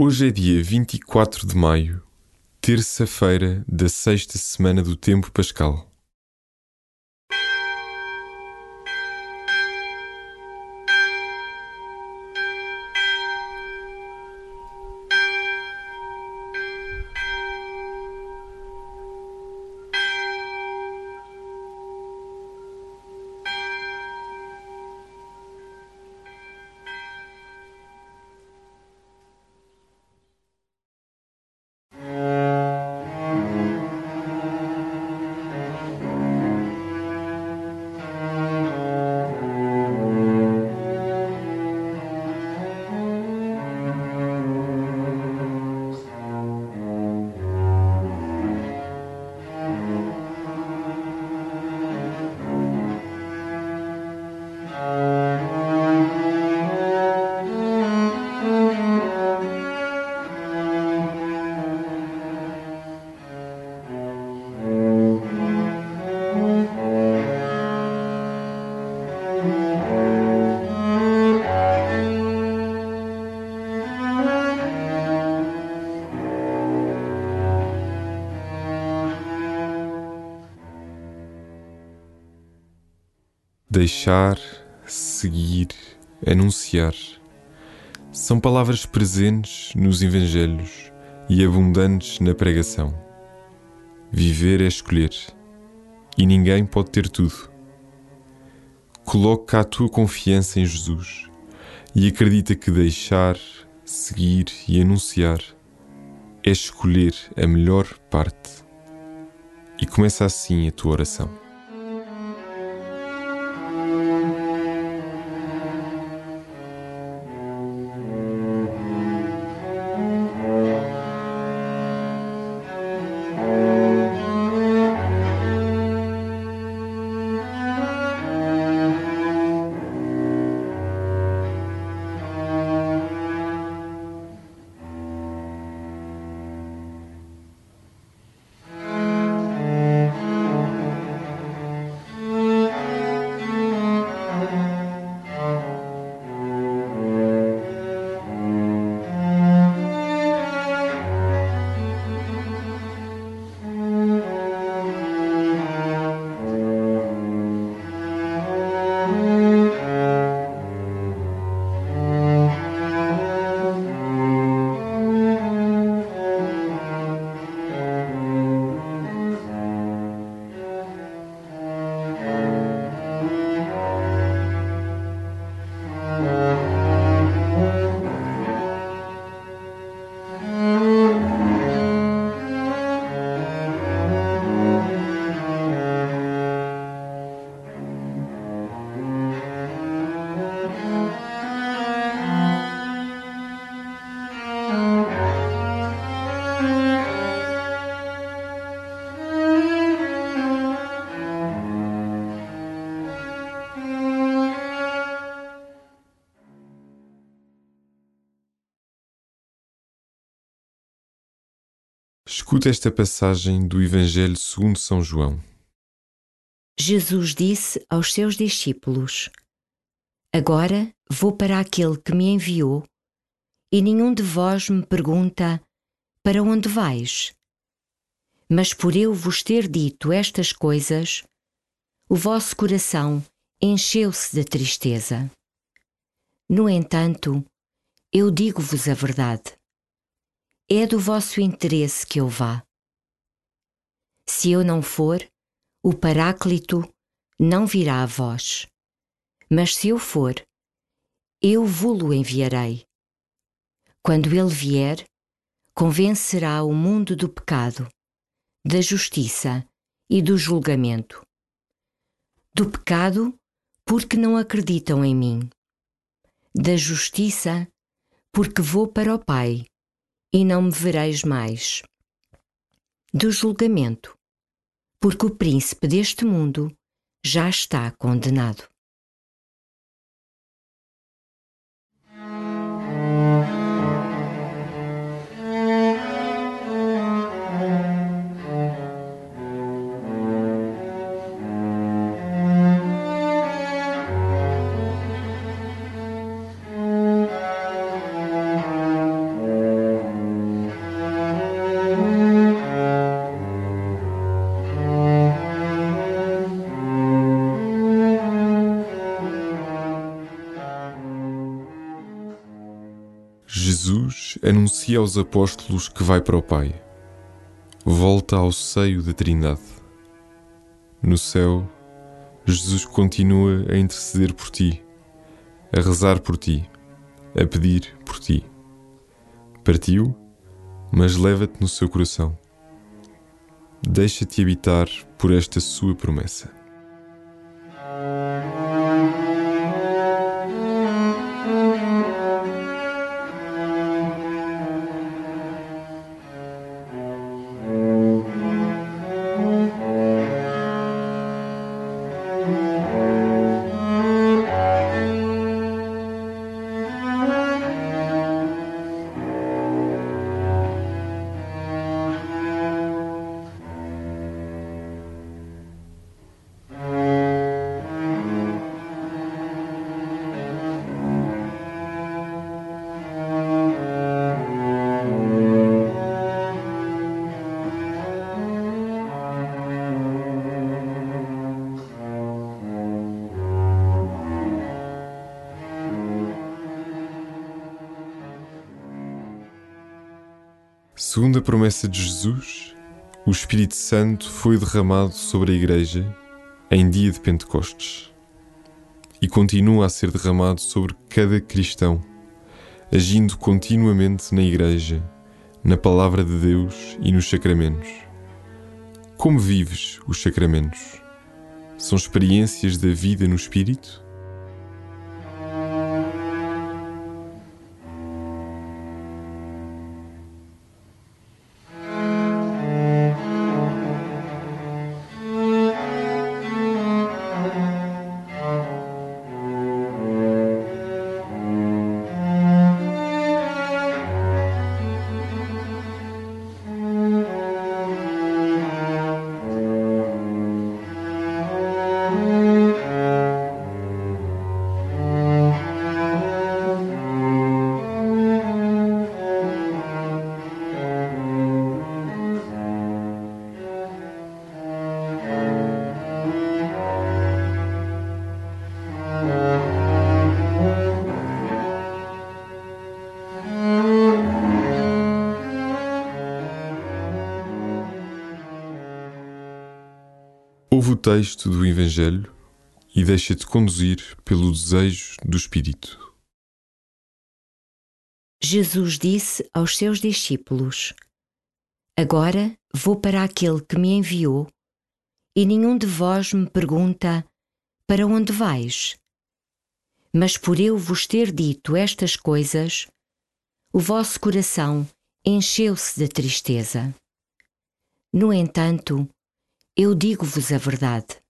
Hoje é dia 24 de maio, terça-feira da sexta semana do Tempo Pascal. Deixar, seguir, anunciar. São palavras presentes nos Evangelhos e abundantes na pregação. Viver é escolher e ninguém pode ter tudo. Coloca a tua confiança em Jesus e acredita que deixar, seguir e anunciar é escolher a melhor parte. E começa assim a tua oração. Escuta esta passagem do Evangelho segundo São João. Jesus disse aos seus discípulos: Agora vou para aquele que me enviou, e nenhum de vós me pergunta: Para onde vais? Mas por eu vos ter dito estas coisas, o vosso coração encheu-se de tristeza. No entanto, eu digo-vos a verdade é do vosso interesse que eu vá. Se eu não for, o Paráclito não virá a vós. Mas se eu for, eu vou-lo enviarei. Quando ele vier, convencerá o mundo do pecado, da justiça e do julgamento. Do pecado, porque não acreditam em mim. Da justiça, porque vou para o Pai e não me vereis mais. Do julgamento, porque o príncipe deste mundo já está condenado. Jesus anuncia aos apóstolos que vai para o Pai. Volta ao seio da Trindade. No céu, Jesus continua a interceder por ti, a rezar por ti, a pedir por ti. Partiu, mas leva-te no seu coração. Deixa-te habitar por esta sua promessa. Segundo a promessa de Jesus, o Espírito Santo foi derramado sobre a Igreja em dia de Pentecostes e continua a ser derramado sobre cada cristão, agindo continuamente na Igreja, na Palavra de Deus e nos sacramentos. Como vives os sacramentos? São experiências da vida no Espírito? Texto do Evangelho e deixa-te conduzir pelo desejo do Espírito. Jesus disse aos seus discípulos: Agora vou para aquele que me enviou, e nenhum de vós me pergunta: Para onde vais? Mas por eu vos ter dito estas coisas, o vosso coração encheu-se de tristeza. No entanto, eu digo-vos a verdade.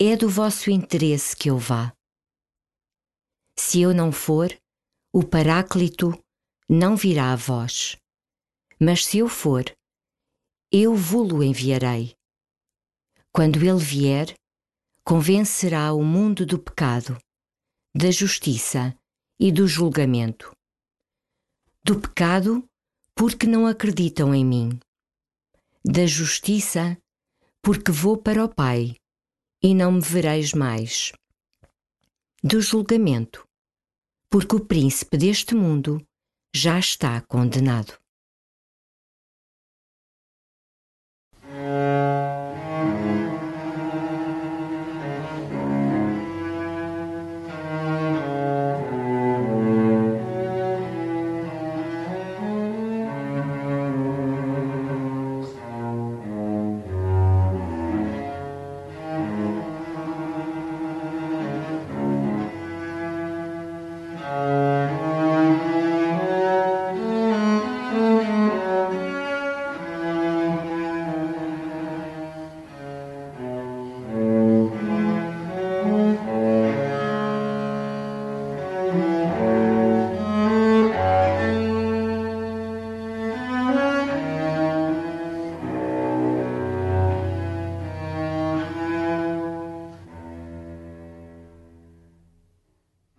É do vosso interesse que eu vá. Se eu não for, o Paráclito não virá a vós. Mas se eu for, eu vô-lo enviarei. Quando ele vier, convencerá o mundo do pecado, da justiça e do julgamento. Do pecado, porque não acreditam em mim. Da justiça, porque vou para o Pai e não me vereis mais. Do julgamento, porque o príncipe deste mundo já está condenado.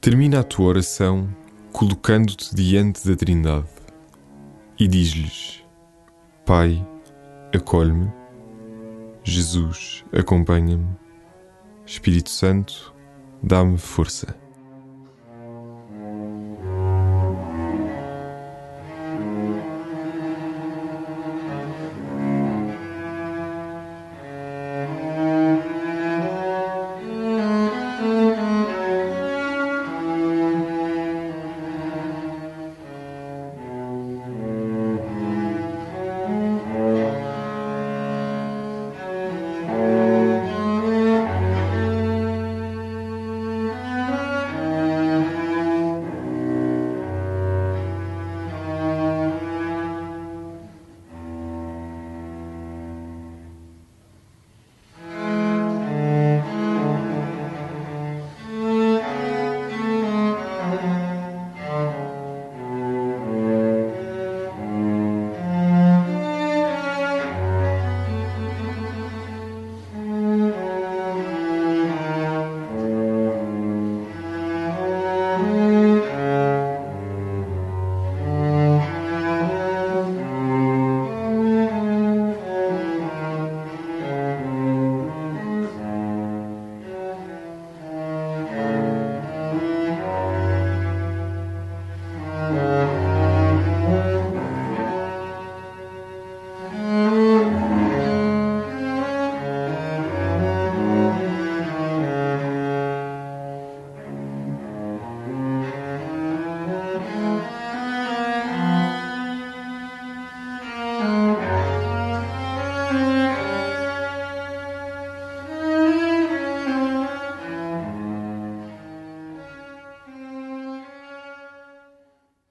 Termina a tua oração colocando-te diante da Trindade e diz-lhes: Pai, acolhe-me, Jesus, acompanha-me, Espírito Santo, dá-me força.